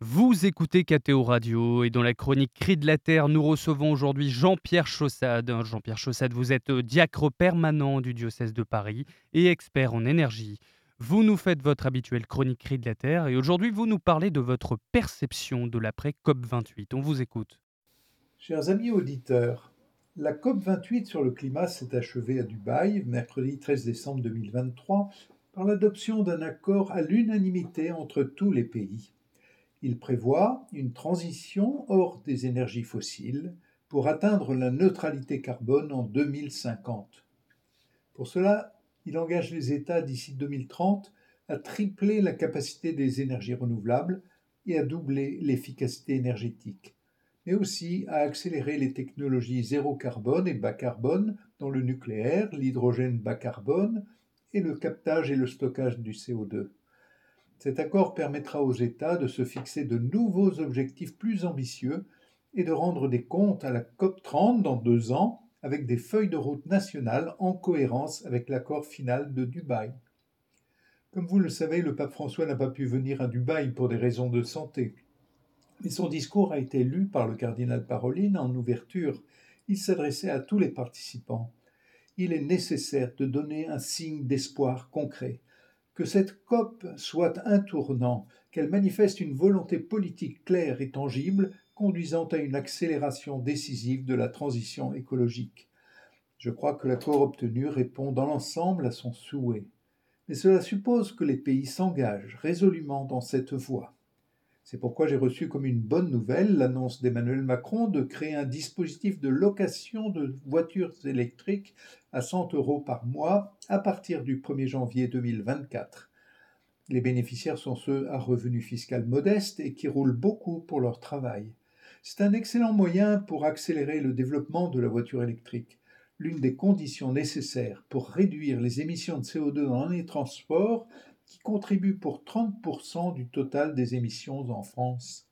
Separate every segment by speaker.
Speaker 1: Vous écoutez KTO Radio et dans la chronique Cri de la Terre, nous recevons aujourd'hui Jean-Pierre Chaussade. Jean-Pierre Chaussade, vous êtes euh, diacre permanent du diocèse de Paris et expert en énergie. Vous nous faites votre habituelle chronique Cri de la Terre et aujourd'hui vous nous parlez de votre perception de l'après COP28. On vous écoute.
Speaker 2: Chers amis auditeurs, la COP28 sur le climat s'est achevée à Dubaï, mercredi 13 décembre 2023, par l'adoption d'un accord à l'unanimité entre tous les pays. Il prévoit une transition hors des énergies fossiles pour atteindre la neutralité carbone en 2050. Pour cela, il engage les États d'ici 2030 à tripler la capacité des énergies renouvelables et à doubler l'efficacité énergétique, mais aussi à accélérer les technologies zéro carbone et bas carbone dans le nucléaire, l'hydrogène bas carbone et le captage et le stockage du CO2. Cet accord permettra aux États de se fixer de nouveaux objectifs plus ambitieux et de rendre des comptes à la COP30 dans deux ans avec des feuilles de route nationales en cohérence avec l'accord final de Dubaï. Comme vous le savez, le pape François n'a pas pu venir à Dubaï pour des raisons de santé. Mais son discours a été lu par le cardinal Paroline en ouverture. Il s'adressait à tous les participants. Il est nécessaire de donner un signe d'espoir concret que cette COP soit un tournant, qu'elle manifeste une volonté politique claire et tangible conduisant à une accélération décisive de la transition écologique. Je crois que l'accord obtenu répond dans l'ensemble à son souhait. Mais cela suppose que les pays s'engagent résolument dans cette voie. C'est pourquoi j'ai reçu comme une bonne nouvelle l'annonce d'Emmanuel Macron de créer un dispositif de location de voitures électriques à 100 euros par mois à partir du 1er janvier 2024. Les bénéficiaires sont ceux à revenu fiscal modeste et qui roulent beaucoup pour leur travail. C'est un excellent moyen pour accélérer le développement de la voiture électrique, l'une des conditions nécessaires pour réduire les émissions de CO2 dans les transports qui contribue pour 30% du total des émissions en France.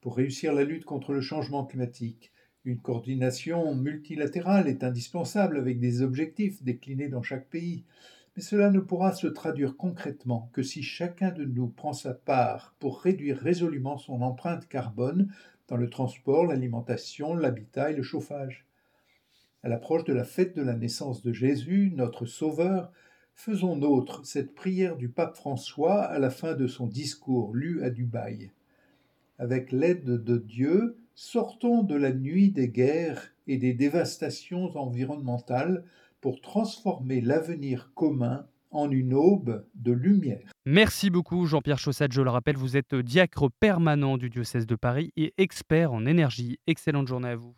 Speaker 2: Pour réussir la lutte contre le changement climatique, une coordination multilatérale est indispensable avec des objectifs déclinés dans chaque pays, mais cela ne pourra se traduire concrètement que si chacun de nous prend sa part pour réduire résolument son empreinte carbone dans le transport, l'alimentation, l'habitat et le chauffage. À l'approche de la fête de la naissance de Jésus, notre Sauveur, Faisons nôtre cette prière du pape François à la fin de son discours lu à Dubaï. Avec l'aide de Dieu, sortons de la nuit des guerres et des dévastations environnementales pour transformer l'avenir commun en une aube de lumière.
Speaker 1: Merci beaucoup Jean-Pierre Chaussade. Je le rappelle, vous êtes diacre permanent du diocèse de Paris et expert en énergie. Excellente journée à vous.